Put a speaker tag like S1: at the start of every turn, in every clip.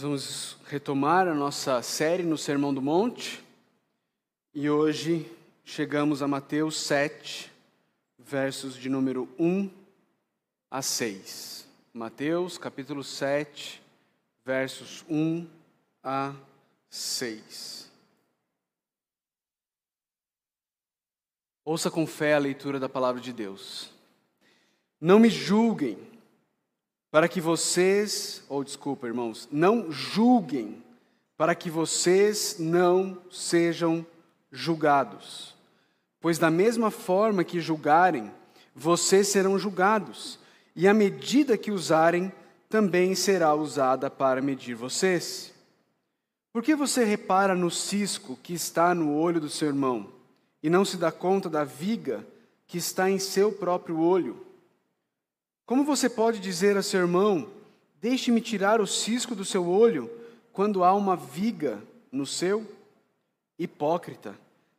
S1: Vamos retomar a nossa série no Sermão do Monte e hoje chegamos a Mateus 7, versos de número 1 a 6. Mateus capítulo 7, versos 1 a 6. Ouça com fé a leitura da palavra de Deus. Não me julguem para que vocês, ou desculpa, irmãos, não julguem, para que vocês não sejam julgados. Pois da mesma forma que julgarem, vocês serão julgados, e a medida que usarem também será usada para medir vocês. Por que você repara no cisco que está no olho do seu irmão e não se dá conta da viga que está em seu próprio olho? Como você pode dizer a seu irmão: Deixe-me tirar o cisco do seu olho, quando há uma viga no seu? Hipócrita,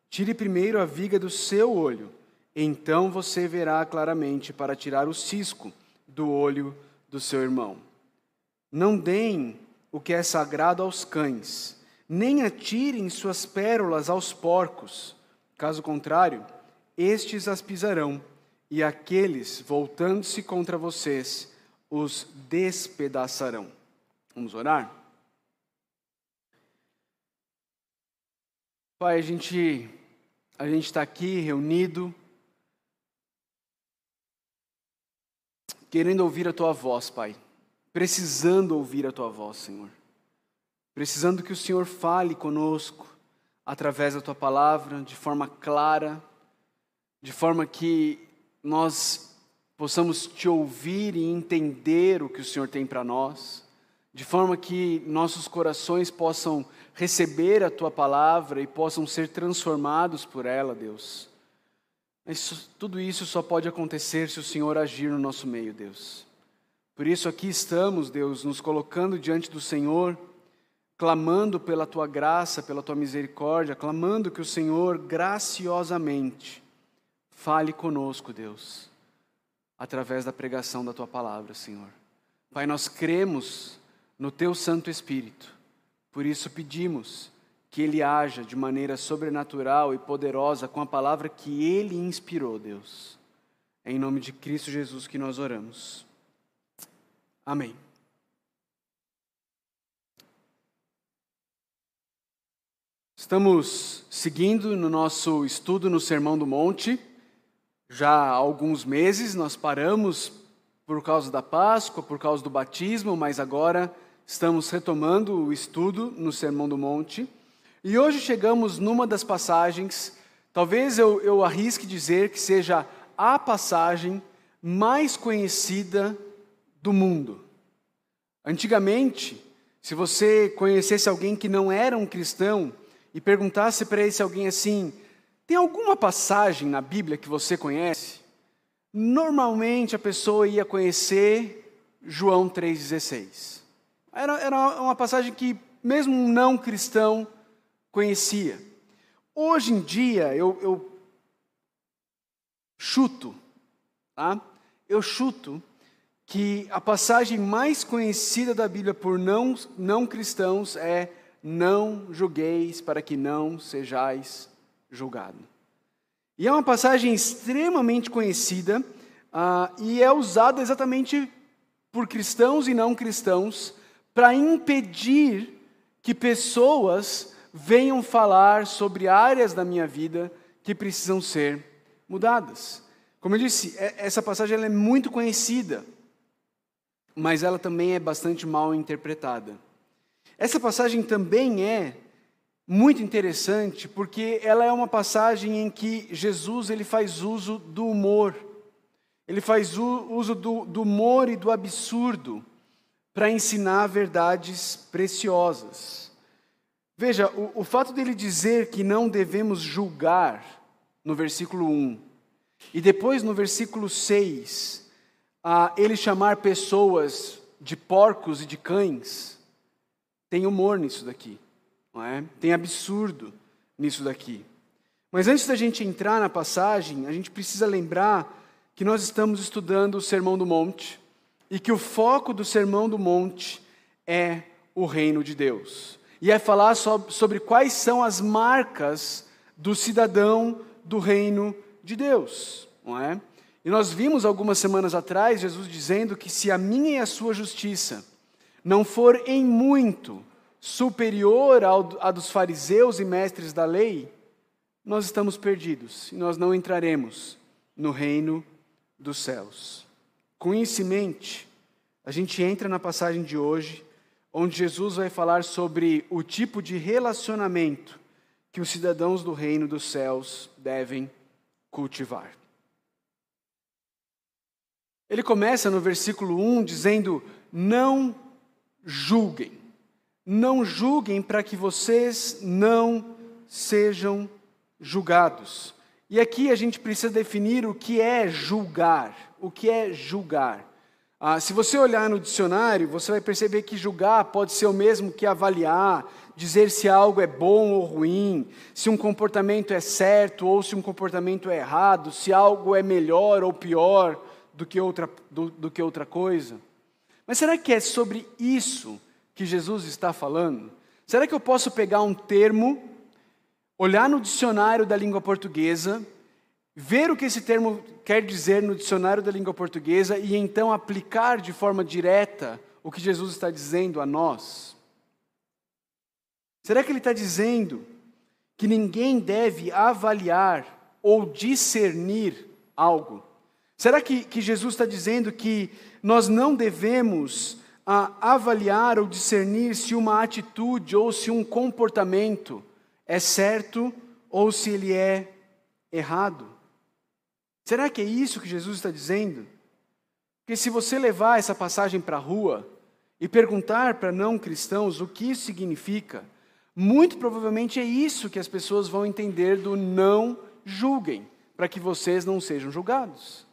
S1: tire primeiro a viga do seu olho, então você verá claramente para tirar o cisco do olho do seu irmão. Não deem o que é sagrado aos cães, nem atirem suas pérolas aos porcos. Caso contrário, estes as pisarão e aqueles, voltando-se contra vocês, os despedaçarão. Vamos orar? Pai, a gente a gente está aqui reunido, querendo ouvir a Tua voz, Pai, precisando ouvir a Tua voz, Senhor, precisando que o Senhor fale conosco através da Tua palavra, de forma clara, de forma que nós possamos te ouvir e entender o que o Senhor tem para nós, de forma que nossos corações possam receber a tua palavra e possam ser transformados por ela, Deus. Mas tudo isso só pode acontecer se o Senhor agir no nosso meio, Deus. Por isso aqui estamos, Deus, nos colocando diante do Senhor, clamando pela tua graça, pela tua misericórdia, clamando que o Senhor graciosamente Fale conosco, Deus, através da pregação da tua palavra, Senhor. Pai, nós cremos no teu Santo Espírito, por isso pedimos que ele haja de maneira sobrenatural e poderosa com a palavra que ele inspirou, Deus. É em nome de Cristo Jesus que nós oramos. Amém. Estamos seguindo no nosso estudo no Sermão do Monte. Já há alguns meses nós paramos por causa da Páscoa, por causa do batismo, mas agora estamos retomando o estudo no Sermão do Monte. E hoje chegamos numa das passagens, talvez eu, eu arrisque dizer que seja a passagem mais conhecida do mundo. Antigamente, se você conhecesse alguém que não era um cristão e perguntasse para esse alguém assim: tem alguma passagem na Bíblia que você conhece? Normalmente a pessoa ia conhecer João 3,16. Era, era uma passagem que mesmo um não cristão conhecia. Hoje em dia, eu, eu chuto, tá? Eu chuto que a passagem mais conhecida da Bíblia por não, não cristãos é: Não julgueis para que não sejais julgado. E é uma passagem extremamente conhecida uh, e é usada exatamente por cristãos e não cristãos para impedir que pessoas venham falar sobre áreas da minha vida que precisam ser mudadas. Como eu disse, é, essa passagem é muito conhecida, mas ela também é bastante mal interpretada. Essa passagem também é muito interessante porque ela é uma passagem em que Jesus ele faz uso do humor. Ele faz uso do, do humor e do absurdo para ensinar verdades preciosas. Veja, o, o fato dele dizer que não devemos julgar, no versículo 1, e depois no versículo 6, a ele chamar pessoas de porcos e de cães, tem humor nisso daqui. Não é? Tem absurdo nisso daqui. Mas antes da gente entrar na passagem, a gente precisa lembrar que nós estamos estudando o Sermão do Monte e que o foco do Sermão do Monte é o reino de Deus. E é falar sobre quais são as marcas do cidadão do reino de Deus, não é? E nós vimos algumas semanas atrás Jesus dizendo que se a minha e a sua justiça não for em muito superior à dos fariseus e mestres da lei, nós estamos perdidos e nós não entraremos no reino dos céus. Com isso em mente, a gente entra na passagem de hoje, onde Jesus vai falar sobre o tipo de relacionamento que os cidadãos do reino dos céus devem cultivar. Ele começa no versículo 1 dizendo: Não julguem. Não julguem para que vocês não sejam julgados. E aqui a gente precisa definir o que é julgar. O que é julgar? Ah, se você olhar no dicionário, você vai perceber que julgar pode ser o mesmo que avaliar, dizer se algo é bom ou ruim, se um comportamento é certo ou se um comportamento é errado, se algo é melhor ou pior do que outra, do, do que outra coisa. Mas será que é sobre isso que Jesus está falando? Será que eu posso pegar um termo, olhar no dicionário da língua portuguesa, ver o que esse termo quer dizer no dicionário da língua portuguesa e então aplicar de forma direta o que Jesus está dizendo a nós? Será que ele está dizendo que ninguém deve avaliar ou discernir algo? Será que, que Jesus está dizendo que nós não devemos ah, avaliar ou discernir se uma atitude ou se um comportamento é certo ou se ele é errado? Será que é isso que Jesus está dizendo? Porque se você levar essa passagem para a rua e perguntar para não cristãos o que isso significa, muito provavelmente é isso que as pessoas vão entender do não julguem, para que vocês não sejam julgados.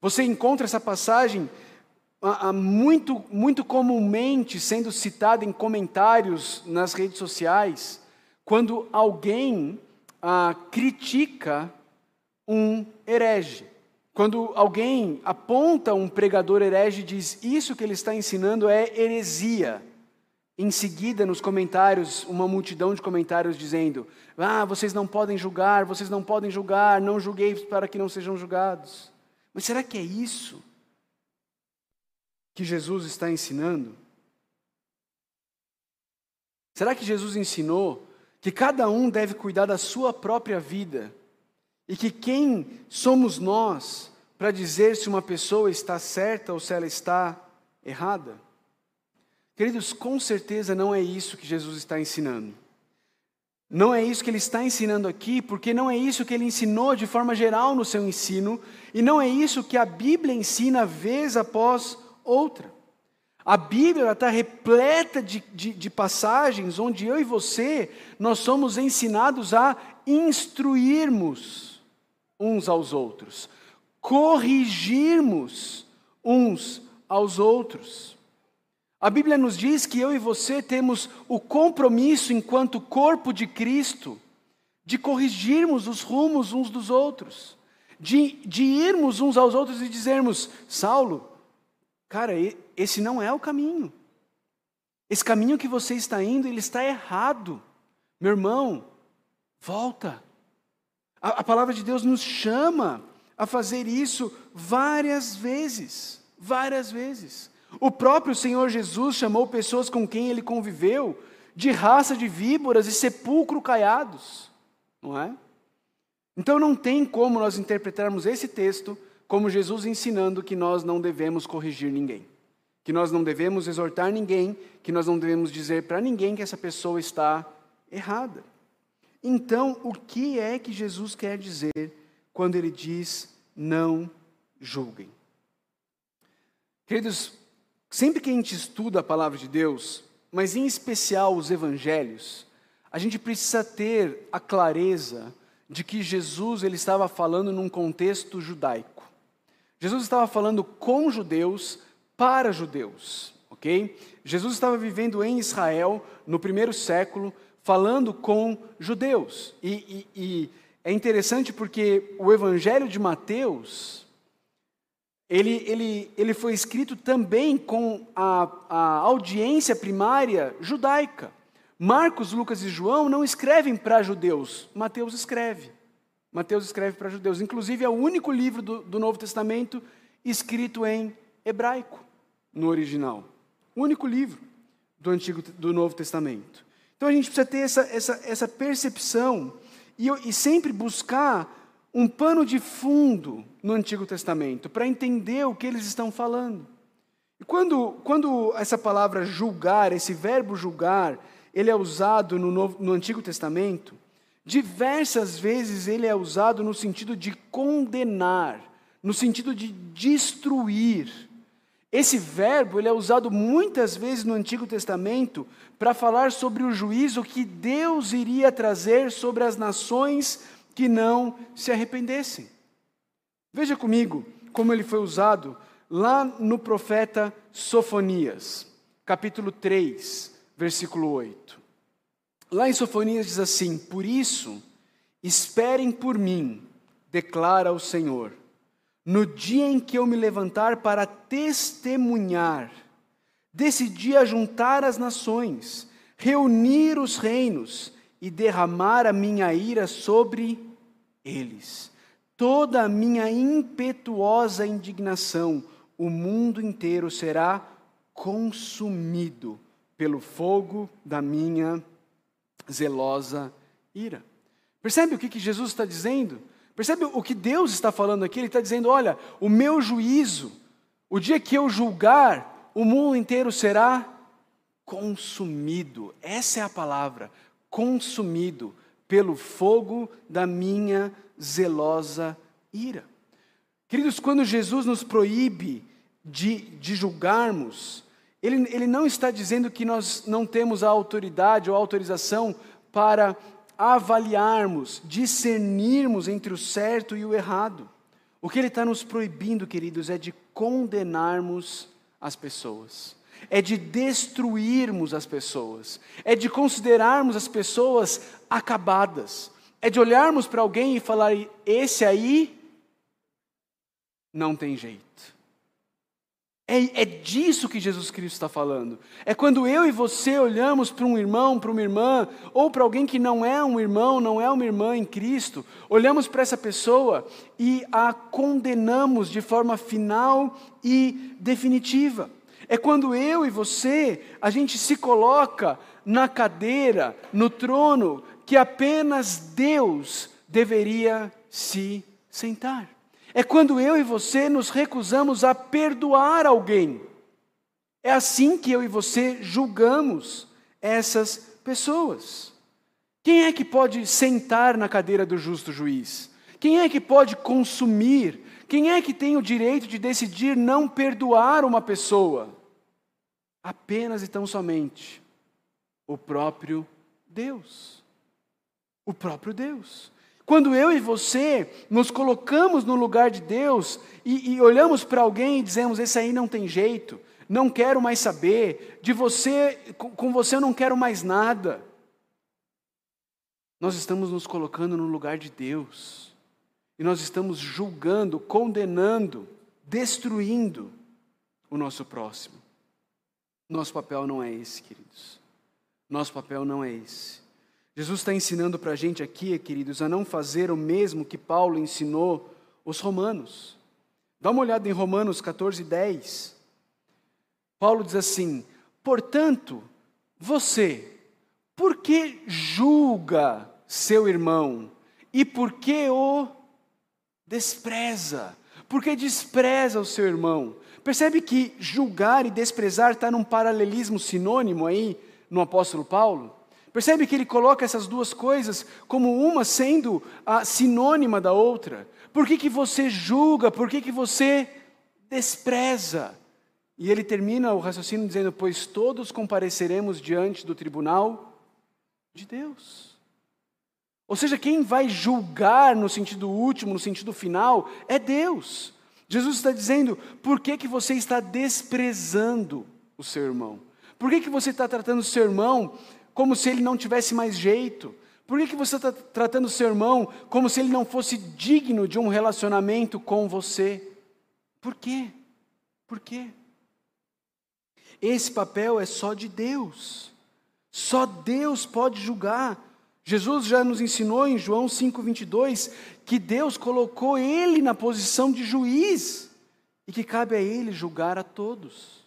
S1: Você encontra essa passagem muito, muito comumente sendo citada em comentários nas redes sociais, quando alguém ah, critica um herege. Quando alguém aponta um pregador herege e diz isso que ele está ensinando é heresia. Em seguida, nos comentários, uma multidão de comentários dizendo: Ah, vocês não podem julgar, vocês não podem julgar, não julguei para que não sejam julgados. Mas será que é isso que Jesus está ensinando? Será que Jesus ensinou que cada um deve cuidar da sua própria vida e que quem somos nós para dizer se uma pessoa está certa ou se ela está errada? Queridos, com certeza não é isso que Jesus está ensinando. Não é isso que ele está ensinando aqui, porque não é isso que ele ensinou de forma geral no seu ensino, e não é isso que a Bíblia ensina vez após outra. A Bíblia está repleta de, de, de, passagens onde eu e você, nós somos ensinados a instruirmos uns aos outros, corrigirmos uns aos outros. A Bíblia nos diz que eu e você temos o compromisso, enquanto corpo de Cristo, de corrigirmos os rumos uns dos outros, de, de irmos uns aos outros e dizermos: Saulo, cara, esse não é o caminho. Esse caminho que você está indo, ele está errado. Meu irmão, volta. A, a palavra de Deus nos chama a fazer isso várias vezes, várias vezes. O próprio Senhor Jesus chamou pessoas com quem ele conviveu de raça de víboras e sepulcro caiados, não é? Então não tem como nós interpretarmos esse texto como Jesus ensinando que nós não devemos corrigir ninguém, que nós não devemos exortar ninguém, que nós não devemos dizer para ninguém que essa pessoa está errada. Então, o que é que Jesus quer dizer quando ele diz não julguem? Queridos, Sempre que a gente estuda a palavra de Deus, mas em especial os evangelhos, a gente precisa ter a clareza de que Jesus ele estava falando num contexto judaico. Jesus estava falando com judeus para judeus, ok? Jesus estava vivendo em Israel no primeiro século, falando com judeus. E, e, e é interessante porque o Evangelho de Mateus ele, ele, ele foi escrito também com a, a audiência primária judaica. Marcos, Lucas e João não escrevem para judeus, Mateus escreve. Mateus escreve para judeus. Inclusive, é o único livro do, do Novo Testamento escrito em hebraico, no original. O único livro do Antigo do Novo Testamento. Então a gente precisa ter essa, essa, essa percepção e, e sempre buscar um pano de fundo no Antigo Testamento para entender o que eles estão falando. E quando, quando essa palavra julgar, esse verbo julgar, ele é usado no, Novo, no Antigo Testamento, diversas vezes ele é usado no sentido de condenar, no sentido de destruir. Esse verbo ele é usado muitas vezes no Antigo Testamento para falar sobre o juízo que Deus iria trazer sobre as nações que não se arrependessem. Veja comigo como ele foi usado lá no profeta Sofonias, capítulo 3, versículo 8. Lá em Sofonias diz assim: Por isso, esperem por mim, declara o Senhor, no dia em que eu me levantar para testemunhar, decidi ajuntar as nações, reunir os reinos e derramar a minha ira sobre eles. Toda a minha impetuosa indignação, o mundo inteiro será consumido pelo fogo da minha zelosa ira. Percebe o que, que Jesus está dizendo? Percebe o que Deus está falando aqui? Ele está dizendo: olha, o meu juízo, o dia que eu julgar, o mundo inteiro será consumido. Essa é a palavra consumido pelo fogo da minha zelosa ira. Queridos, quando Jesus nos proíbe de, de julgarmos, ele, ele não está dizendo que nós não temos a autoridade ou autorização para avaliarmos, discernirmos entre o certo e o errado. O que ele está nos proibindo, queridos, é de condenarmos as pessoas é de destruirmos as pessoas, é de considerarmos as pessoas acabadas, é de olharmos para alguém e falar: esse aí não tem jeito. É, é disso que Jesus Cristo está falando. É quando eu e você olhamos para um irmão, para uma irmã, ou para alguém que não é um irmão, não é uma irmã em Cristo, olhamos para essa pessoa e a condenamos de forma final e definitiva. É quando eu e você, a gente se coloca na cadeira, no trono, que apenas Deus deveria se sentar. É quando eu e você nos recusamos a perdoar alguém. É assim que eu e você julgamos essas pessoas. Quem é que pode sentar na cadeira do justo juiz? Quem é que pode consumir quem é que tem o direito de decidir não perdoar uma pessoa? Apenas e tão somente o próprio Deus. O próprio Deus. Quando eu e você nos colocamos no lugar de Deus e, e olhamos para alguém e dizemos: Esse aí não tem jeito, não quero mais saber, de você, com, você eu não quero mais nada. Nós estamos nos colocando no lugar de Deus. E nós estamos julgando, condenando, destruindo o nosso próximo. Nosso papel não é esse, queridos. Nosso papel não é esse. Jesus está ensinando para a gente aqui, queridos, a não fazer o mesmo que Paulo ensinou os romanos. Dá uma olhada em Romanos 14, 10. Paulo diz assim: Portanto, você, por que julga seu irmão e por que o despreza, porque despreza o seu irmão. Percebe que julgar e desprezar está num paralelismo sinônimo aí no apóstolo Paulo? Percebe que ele coloca essas duas coisas como uma sendo a sinônima da outra? Por que, que você julga? Por que, que você despreza? E ele termina o raciocínio dizendo: Pois todos compareceremos diante do tribunal de Deus. Ou seja, quem vai julgar no sentido último, no sentido final, é Deus. Jesus está dizendo: por que, que você está desprezando o seu irmão? Por que, que você está tratando o seu irmão como se ele não tivesse mais jeito? Por que, que você está tratando seu irmão como se ele não fosse digno de um relacionamento com você? Por quê? Por quê? Esse papel é só de Deus. Só Deus pode julgar. Jesus já nos ensinou em João 5:22 que Deus colocou ele na posição de juiz e que cabe a ele julgar a todos.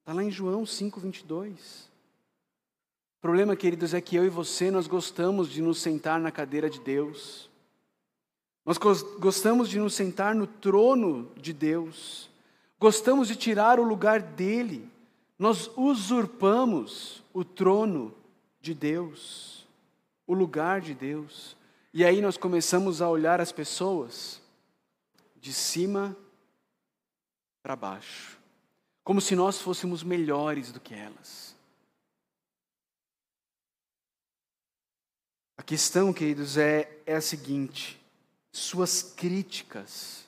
S1: Está lá em João 5:22. Problema, queridos, é que eu e você nós gostamos de nos sentar na cadeira de Deus. Nós gostamos de nos sentar no trono de Deus. Gostamos de tirar o lugar dele. Nós usurpamos o trono de Deus, o lugar de Deus. E aí nós começamos a olhar as pessoas de cima para baixo, como se nós fôssemos melhores do que elas. A questão, queridos, é, é a seguinte: suas críticas,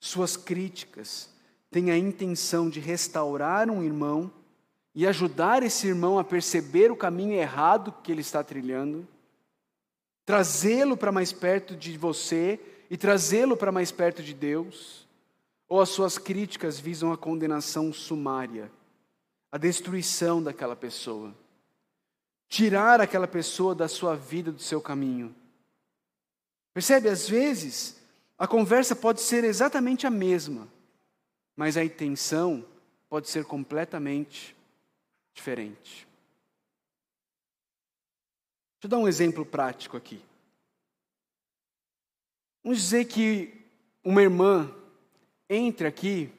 S1: suas críticas têm a intenção de restaurar um irmão e ajudar esse irmão a perceber o caminho errado que ele está trilhando, trazê-lo para mais perto de você e trazê-lo para mais perto de Deus, ou as suas críticas visam a condenação sumária, a destruição daquela pessoa tirar aquela pessoa da sua vida, do seu caminho. Percebe? Às vezes, a conversa pode ser exatamente a mesma, mas a intenção pode ser completamente diferente. Deixa eu dar um exemplo prático aqui. Vamos dizer que uma irmã entre aqui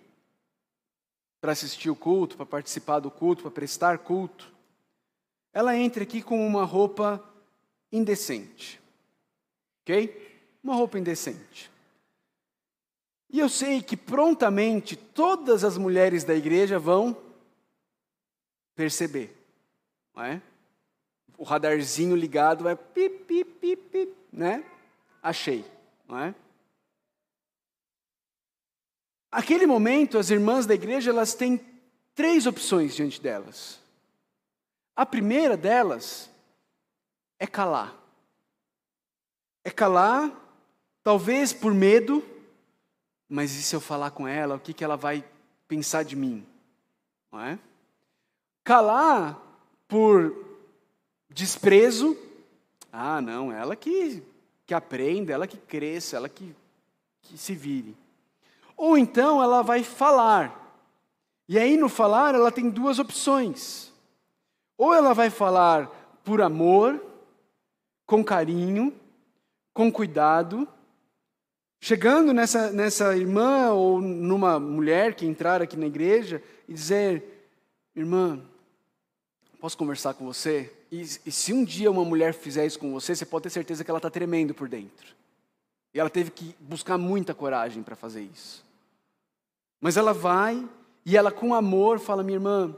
S1: para assistir o culto, para participar do culto, para prestar culto ela entra aqui com uma roupa indecente. Ok? Uma roupa indecente. E eu sei que prontamente todas as mulheres da igreja vão perceber. Não é? O radarzinho ligado vai pip, pip, pip, pip, né? Achei, não é? Aquele momento, as irmãs da igreja, elas têm três opções diante delas. A primeira delas é calar. É calar, talvez por medo, mas e se eu falar com ela, o que, que ela vai pensar de mim? Não é? Calar por desprezo, ah, não, ela que, que aprenda, ela que cresça, ela que, que se vire. Ou então ela vai falar. E aí no falar ela tem duas opções. Ou ela vai falar por amor, com carinho, com cuidado, chegando nessa, nessa irmã ou numa mulher que entrar aqui na igreja e dizer: Irmã, posso conversar com você? E, e se um dia uma mulher fizer isso com você, você pode ter certeza que ela está tremendo por dentro. E ela teve que buscar muita coragem para fazer isso. Mas ela vai e ela, com amor, fala: Minha irmã,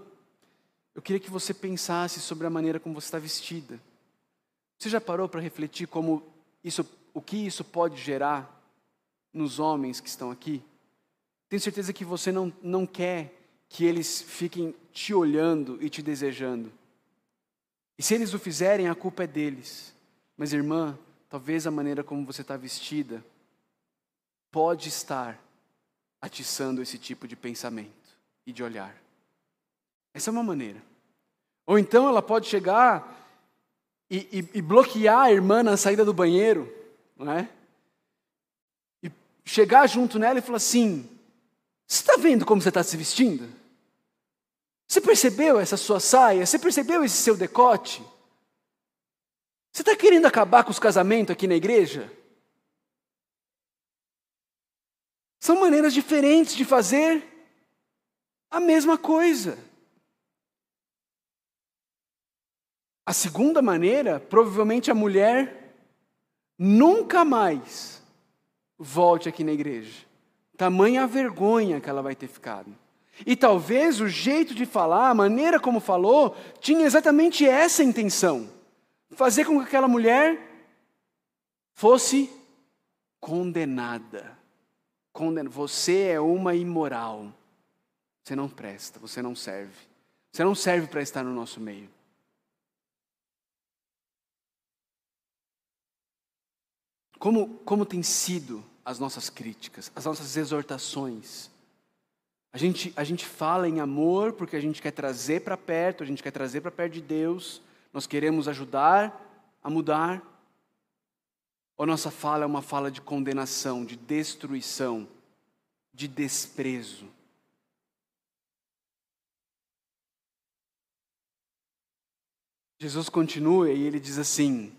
S1: eu queria que você pensasse sobre a maneira como você está vestida. Você já parou para refletir como isso, o que isso pode gerar nos homens que estão aqui? Tenho certeza que você não, não quer que eles fiquem te olhando e te desejando. E se eles o fizerem, a culpa é deles. Mas, irmã, talvez a maneira como você está vestida pode estar atiçando esse tipo de pensamento e de olhar. Essa é uma maneira. Ou então ela pode chegar e, e, e bloquear a irmã na saída do banheiro, não é? E chegar junto nela e falar assim: Você está vendo como você está se vestindo? Você percebeu essa sua saia? Você percebeu esse seu decote? Você está querendo acabar com os casamentos aqui na igreja? São maneiras diferentes de fazer a mesma coisa. A segunda maneira, provavelmente a mulher nunca mais volte aqui na igreja. Tamanha a vergonha que ela vai ter ficado. E talvez o jeito de falar, a maneira como falou, tinha exatamente essa intenção: fazer com que aquela mulher fosse condenada. Você é uma imoral. Você não presta, você não serve. Você não serve para estar no nosso meio. Como, como tem sido as nossas críticas, as nossas exortações A gente, a gente fala em amor porque a gente quer trazer para perto, a gente quer trazer para perto de Deus, nós queremos ajudar a mudar. Ou nossa fala é uma fala de condenação, de destruição, de desprezo? Jesus continua e ele diz assim: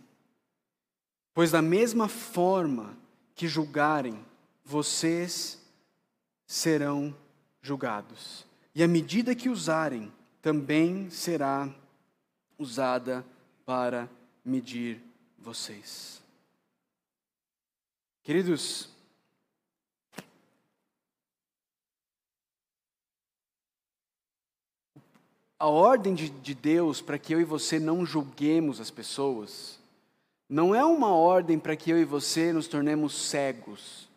S1: Pois da mesma forma que julgarem, vocês serão julgados. E a medida que usarem também será usada para medir vocês. Queridos, a ordem de, de Deus para que eu e você não julguemos as pessoas, não é uma ordem para que eu e você nos tornemos cegos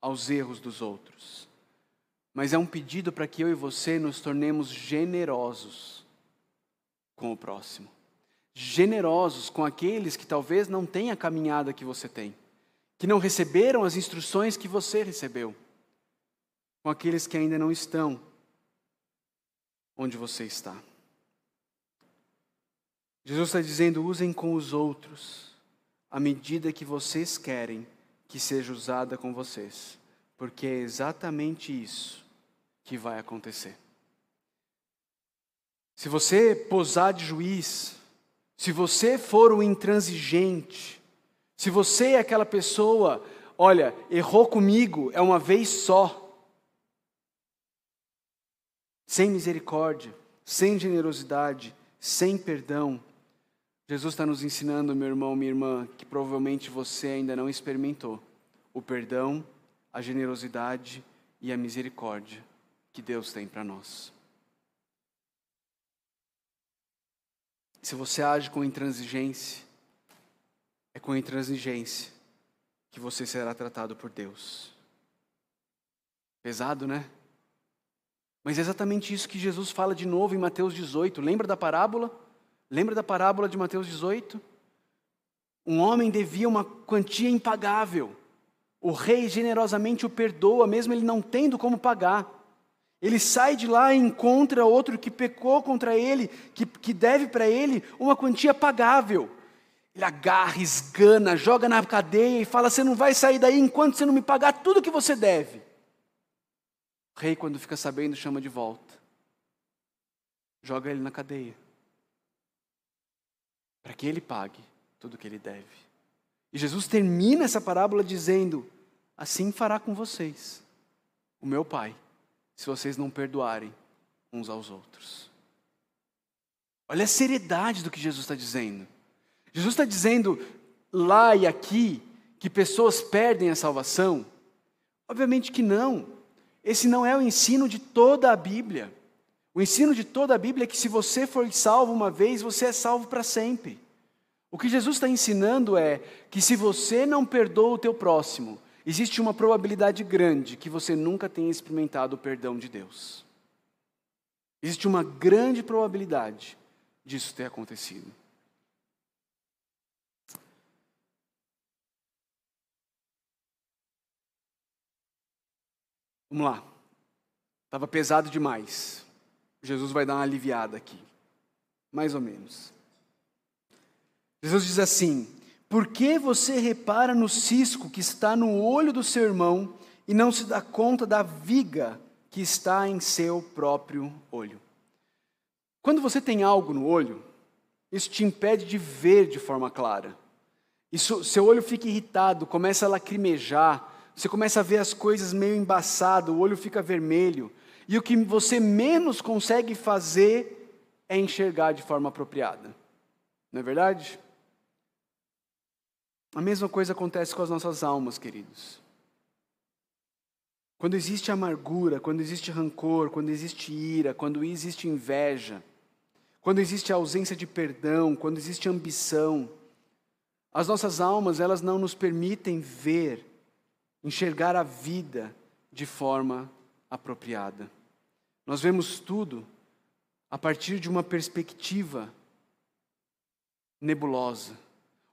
S1: aos erros dos outros, mas é um pedido para que eu e você nos tornemos generosos com o próximo, generosos com aqueles que talvez não tenham a caminhada que você tem, que não receberam as instruções que você recebeu, com aqueles que ainda não estão onde você está. Jesus está dizendo: usem com os outros a medida que vocês querem que seja usada com vocês, porque é exatamente isso que vai acontecer. Se você posar de juiz, se você for o intransigente, se você é aquela pessoa, olha, errou comigo, é uma vez só, sem misericórdia, sem generosidade, sem perdão. Jesus está nos ensinando, meu irmão, minha irmã, que provavelmente você ainda não experimentou o perdão, a generosidade e a misericórdia que Deus tem para nós. Se você age com intransigência, é com intransigência que você será tratado por Deus. Pesado, né? Mas é exatamente isso que Jesus fala de novo em Mateus 18. Lembra da parábola? Lembra da parábola de Mateus 18? Um homem devia uma quantia impagável. O rei generosamente o perdoa, mesmo ele não tendo como pagar. Ele sai de lá e encontra outro que pecou contra ele, que, que deve para ele uma quantia pagável. Ele agarra, esgana, joga na cadeia e fala: Você não vai sair daí enquanto você não me pagar tudo que você deve. O rei, quando fica sabendo, chama de volta. Joga ele na cadeia. Para que ele pague tudo o que ele deve. E Jesus termina essa parábola dizendo: Assim fará com vocês, o meu Pai, se vocês não perdoarem uns aos outros. Olha a seriedade do que Jesus está dizendo. Jesus está dizendo lá e aqui que pessoas perdem a salvação? Obviamente que não. Esse não é o ensino de toda a Bíblia. O ensino de toda a Bíblia é que se você for salvo uma vez, você é salvo para sempre. O que Jesus está ensinando é que se você não perdoa o teu próximo, existe uma probabilidade grande que você nunca tenha experimentado o perdão de Deus. Existe uma grande probabilidade disso ter acontecido. Vamos lá. Estava pesado demais. Jesus vai dar uma aliviada aqui. Mais ou menos. Jesus diz assim: Por que você repara no cisco que está no olho do seu irmão e não se dá conta da viga que está em seu próprio olho? Quando você tem algo no olho, isso te impede de ver de forma clara. Isso, seu olho fica irritado, começa a lacrimejar, você começa a ver as coisas meio embaçado, o olho fica vermelho, e o que você menos consegue fazer é enxergar de forma apropriada. Não é verdade? A mesma coisa acontece com as nossas almas, queridos. Quando existe amargura, quando existe rancor, quando existe ira, quando existe inveja, quando existe ausência de perdão, quando existe ambição, as nossas almas, elas não nos permitem ver enxergar a vida de forma apropriada. Nós vemos tudo a partir de uma perspectiva nebulosa,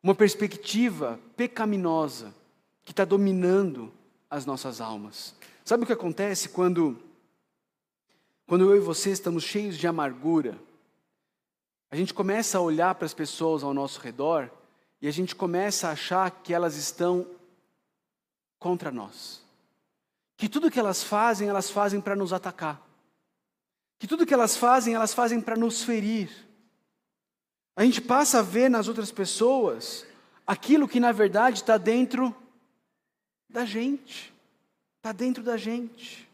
S1: uma perspectiva pecaminosa que está dominando as nossas almas. Sabe o que acontece quando quando eu e você estamos cheios de amargura, a gente começa a olhar para as pessoas ao nosso redor e a gente começa a achar que elas estão contra nós. Que tudo que elas fazem, elas fazem para nos atacar. Que tudo que elas fazem, elas fazem para nos ferir. A gente passa a ver nas outras pessoas aquilo que na verdade está dentro da gente. Está dentro da gente.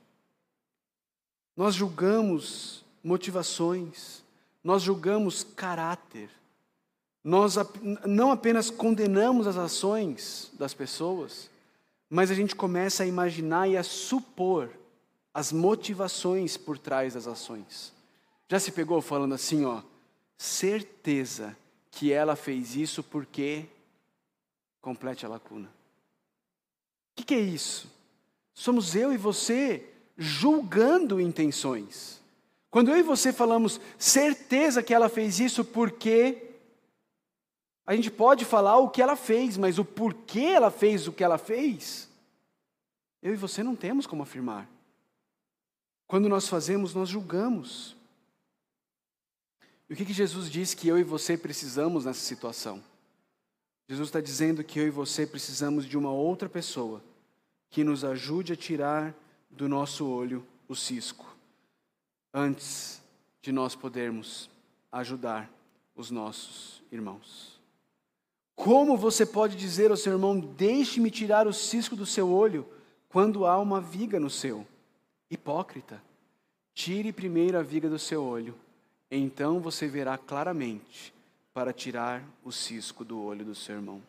S1: Nós julgamos motivações, nós julgamos caráter, nós não apenas condenamos as ações das pessoas, mas a gente começa a imaginar e a supor as motivações por trás das ações. Já se pegou falando assim, ó, certeza que ela fez isso porque complete a lacuna. O que, que é isso? Somos eu e você julgando intenções. Quando eu e você falamos certeza que ela fez isso porque a gente pode falar o que ela fez, mas o porquê ela fez o que ela fez, eu e você não temos como afirmar. Quando nós fazemos, nós julgamos. E o que, que Jesus diz que eu e você precisamos nessa situação? Jesus está dizendo que eu e você precisamos de uma outra pessoa que nos ajude a tirar do nosso olho o cisco, antes de nós podermos ajudar os nossos irmãos. Como você pode dizer ao seu irmão: Deixe-me tirar o cisco do seu olho, quando há uma viga no seu? Hipócrita, tire primeiro a viga do seu olho, então você verá claramente para tirar o cisco do olho do seu irmão.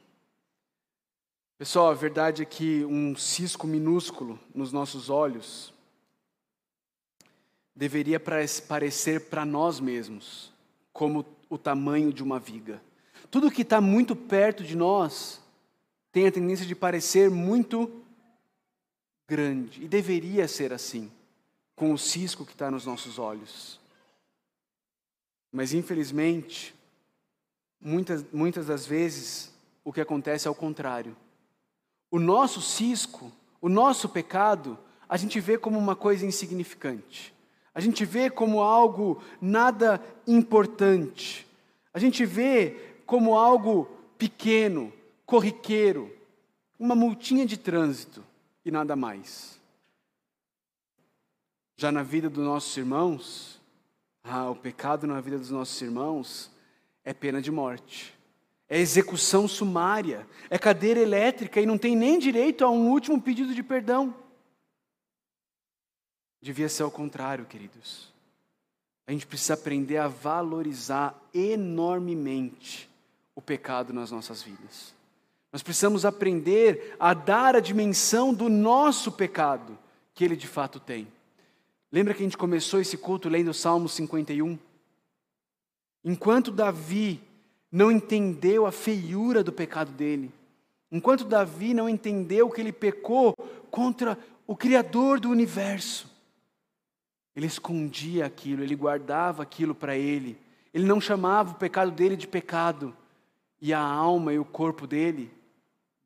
S1: Pessoal, a verdade é que um cisco minúsculo nos nossos olhos deveria parecer para nós mesmos como o tamanho de uma viga. Tudo que está muito perto de nós tem a tendência de parecer muito grande, e deveria ser assim, com o cisco que está nos nossos olhos. Mas, infelizmente, muitas, muitas das vezes, o que acontece é o contrário o nosso cisco, o nosso pecado, a gente vê como uma coisa insignificante. A gente vê como algo nada importante. A gente vê como algo pequeno, corriqueiro, uma multinha de trânsito e nada mais. Já na vida dos nossos irmãos, ah, o pecado na vida dos nossos irmãos é pena de morte é execução sumária, é cadeira elétrica e não tem nem direito a um último pedido de perdão. Devia ser ao contrário, queridos. A gente precisa aprender a valorizar enormemente o pecado nas nossas vidas. Nós precisamos aprender a dar a dimensão do nosso pecado que ele de fato tem. Lembra que a gente começou esse culto lendo o Salmo 51? Enquanto Davi não entendeu a feiura do pecado dele. Enquanto Davi não entendeu que ele pecou contra o Criador do universo, ele escondia aquilo, ele guardava aquilo para ele, ele não chamava o pecado dele de pecado, e a alma e o corpo dele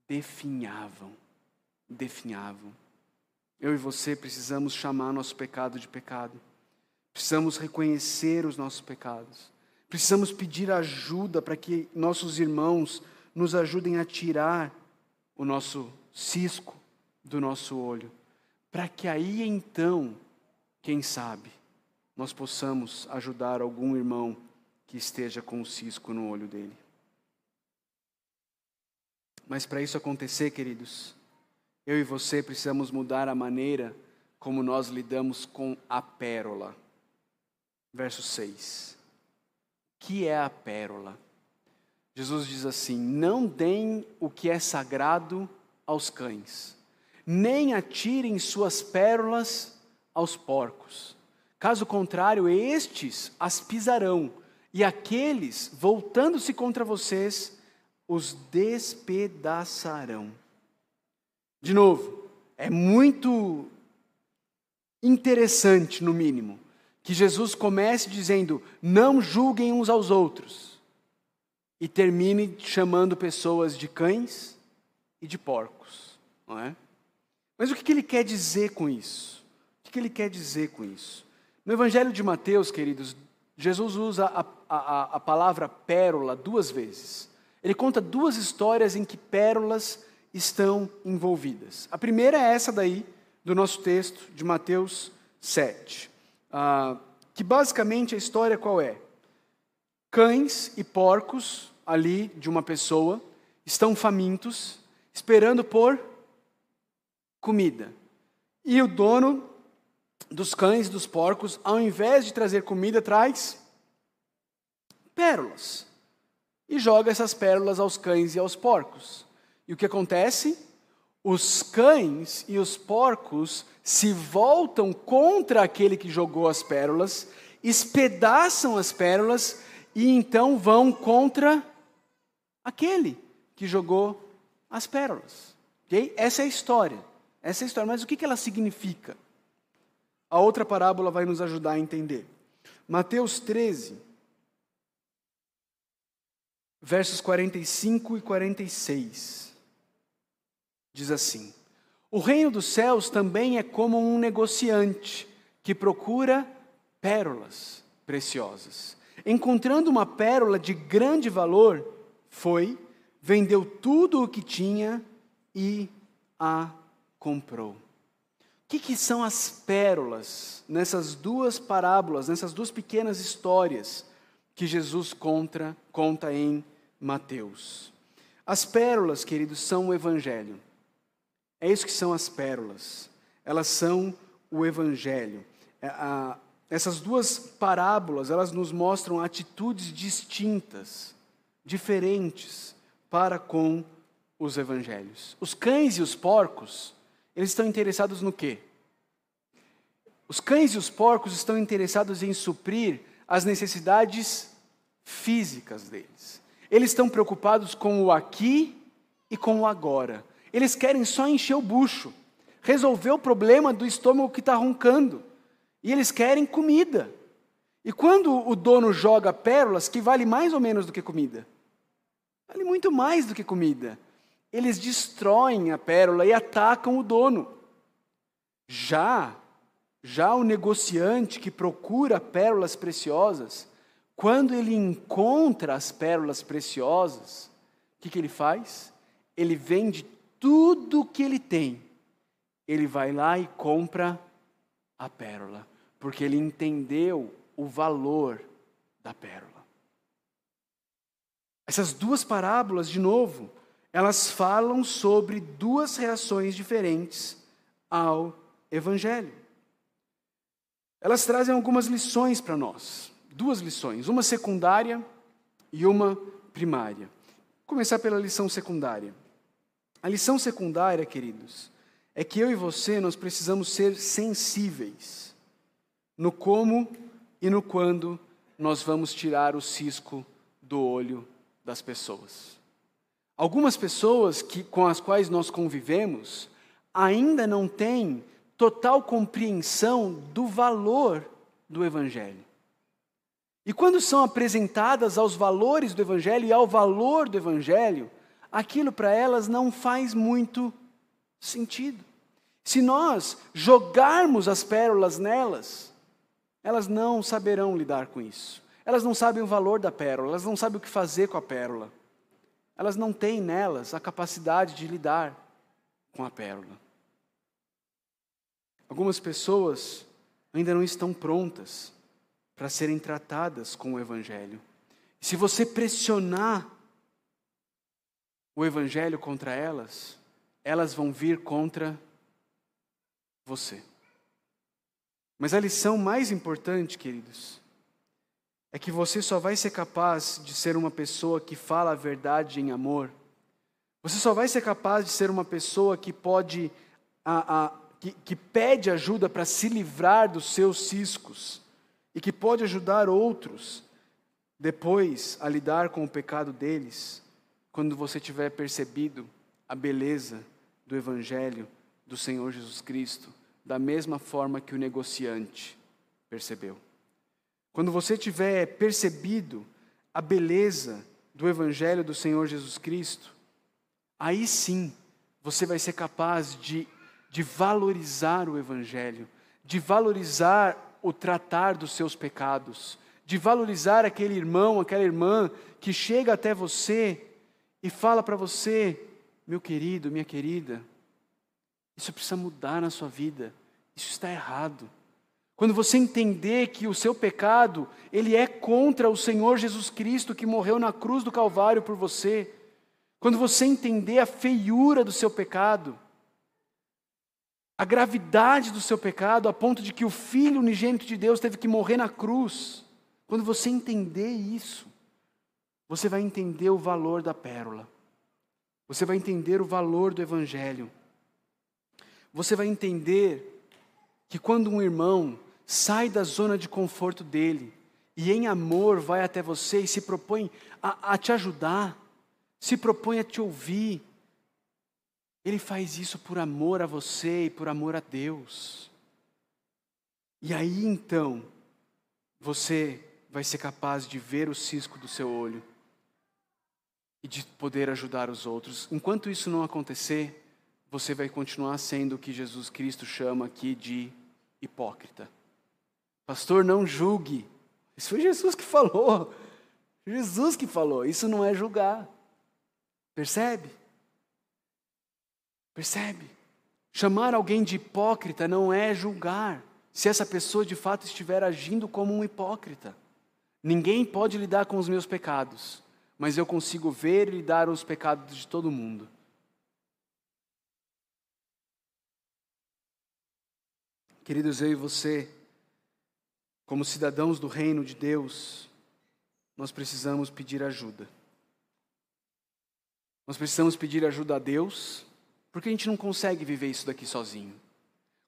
S1: definhavam, definhavam. Eu e você precisamos chamar nosso pecado de pecado, precisamos reconhecer os nossos pecados. Precisamos pedir ajuda para que nossos irmãos nos ajudem a tirar o nosso cisco do nosso olho, para que aí então, quem sabe, nós possamos ajudar algum irmão que esteja com o cisco no olho dele. Mas para isso acontecer, queridos, eu e você precisamos mudar a maneira como nós lidamos com a pérola. Verso 6 que é a pérola. Jesus diz assim: Não deem o que é sagrado aos cães, nem atirem suas pérolas aos porcos. Caso contrário, estes as pisarão, e aqueles, voltando-se contra vocês, os despedaçarão. De novo, é muito interessante, no mínimo, que Jesus comece dizendo: não julguem uns aos outros, e termine chamando pessoas de cães e de porcos, não é? Mas o que ele quer dizer com isso? O que ele quer dizer com isso? No Evangelho de Mateus, queridos, Jesus usa a, a, a palavra pérola duas vezes. Ele conta duas histórias em que pérolas estão envolvidas. A primeira é essa daí, do nosso texto, de Mateus 7. Ah, que basicamente a história qual é? Cães e porcos ali de uma pessoa estão famintos, esperando por comida. E o dono dos cães e dos porcos, ao invés de trazer comida, traz pérolas. E joga essas pérolas aos cães e aos porcos. E o que acontece? Os cães e os porcos se voltam contra aquele que jogou as pérolas, espedaçam as pérolas e então vão contra aquele que jogou as pérolas. Okay? Essa é a história. Essa é a história. Mas o que ela significa? A outra parábola vai nos ajudar a entender. Mateus 13, versos 45 e 46. Diz assim: O reino dos céus também é como um negociante que procura pérolas preciosas. Encontrando uma pérola de grande valor, foi, vendeu tudo o que tinha e a comprou. O que, que, são as pérolas nessas duas parábolas, nessas duas pequenas histórias que Jesus conta, conta em Mateus? As pérolas, queridos, são o Evangelho. É isso que são as pérolas. Elas são o Evangelho. É, essas duas parábolas, elas nos mostram atitudes distintas, diferentes para com os evangelhos. Os cães e os porcos, eles estão interessados no quê? Os cães e os porcos estão interessados em suprir as necessidades físicas deles. Eles estão preocupados com o aqui e com o agora. Eles querem só encher o bucho, resolver o problema do estômago que está roncando. E eles querem comida. E quando o dono joga pérolas, que vale mais ou menos do que comida? Vale muito mais do que comida eles destroem a pérola e atacam o dono. Já, já o negociante que procura pérolas preciosas, quando ele encontra as pérolas preciosas, o que, que ele faz? Ele vende tudo o que ele tem. Ele vai lá e compra a pérola, porque ele entendeu o valor da pérola. Essas duas parábolas, de novo, elas falam sobre duas reações diferentes ao Evangelho. Elas trazem algumas lições para nós, duas lições, uma secundária e uma primária. Vou começar pela lição secundária. A lição secundária, queridos, é que eu e você nós precisamos ser sensíveis no como e no quando nós vamos tirar o cisco do olho das pessoas. Algumas pessoas que, com as quais nós convivemos ainda não têm total compreensão do valor do Evangelho. E quando são apresentadas aos valores do Evangelho e ao valor do Evangelho, aquilo para elas não faz muito sentido. Se nós jogarmos as pérolas nelas, elas não saberão lidar com isso. Elas não sabem o valor da pérola, elas não sabem o que fazer com a pérola elas não têm nelas a capacidade de lidar com a pérola. Algumas pessoas ainda não estão prontas para serem tratadas com o Evangelho. Se você pressionar o Evangelho contra elas, elas vão vir contra você. Mas a lição mais importante, queridos, é que você só vai ser capaz de ser uma pessoa que fala a verdade em amor. Você só vai ser capaz de ser uma pessoa que pode, a, a, que, que pede ajuda para se livrar dos seus ciscos e que pode ajudar outros depois a lidar com o pecado deles, quando você tiver percebido a beleza do Evangelho do Senhor Jesus Cristo, da mesma forma que o negociante percebeu. Quando você tiver percebido a beleza do Evangelho do Senhor Jesus Cristo, aí sim você vai ser capaz de, de valorizar o Evangelho, de valorizar o tratar dos seus pecados, de valorizar aquele irmão, aquela irmã que chega até você e fala para você, meu querido, minha querida, isso precisa mudar na sua vida, isso está errado. Quando você entender que o seu pecado, ele é contra o Senhor Jesus Cristo que morreu na cruz do Calvário por você. Quando você entender a feiura do seu pecado, a gravidade do seu pecado, a ponto de que o Filho unigênito de Deus teve que morrer na cruz. Quando você entender isso, você vai entender o valor da pérola. Você vai entender o valor do Evangelho. Você vai entender que quando um irmão sai da zona de conforto dele e em amor vai até você e se propõe a, a te ajudar, se propõe a te ouvir, ele faz isso por amor a você e por amor a Deus. E aí então, você vai ser capaz de ver o cisco do seu olho e de poder ajudar os outros. Enquanto isso não acontecer, você vai continuar sendo o que Jesus Cristo chama aqui de hipócrita. Pastor, não julgue. Isso foi Jesus que falou. Jesus que falou. Isso não é julgar. Percebe? Percebe? Chamar alguém de hipócrita não é julgar, se essa pessoa de fato estiver agindo como um hipócrita. Ninguém pode lidar com os meus pecados, mas eu consigo ver e lidar os pecados de todo mundo. Queridos, eu e você, como cidadãos do reino de Deus, nós precisamos pedir ajuda. Nós precisamos pedir ajuda a Deus, porque a gente não consegue viver isso daqui sozinho.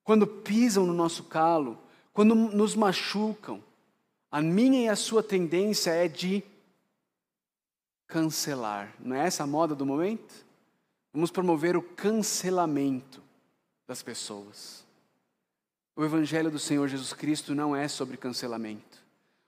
S1: Quando pisam no nosso calo, quando nos machucam, a minha e a sua tendência é de cancelar. Não é essa a moda do momento? Vamos promover o cancelamento das pessoas. O Evangelho do Senhor Jesus Cristo não é sobre cancelamento.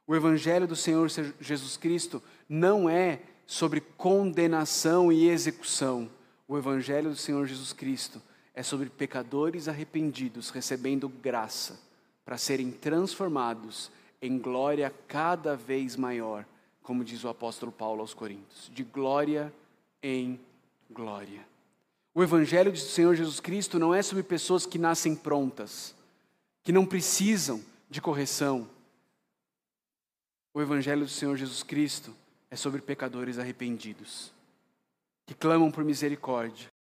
S1: O Evangelho do Senhor Jesus Cristo não é sobre condenação e execução. O Evangelho do Senhor Jesus Cristo é sobre pecadores arrependidos recebendo graça para serem transformados em glória cada vez maior, como diz o apóstolo Paulo aos Coríntios, de glória em glória. O Evangelho do Senhor Jesus Cristo não é sobre pessoas que nascem prontas, que não precisam de correção. O Evangelho do Senhor Jesus Cristo é sobre pecadores arrependidos que clamam por misericórdia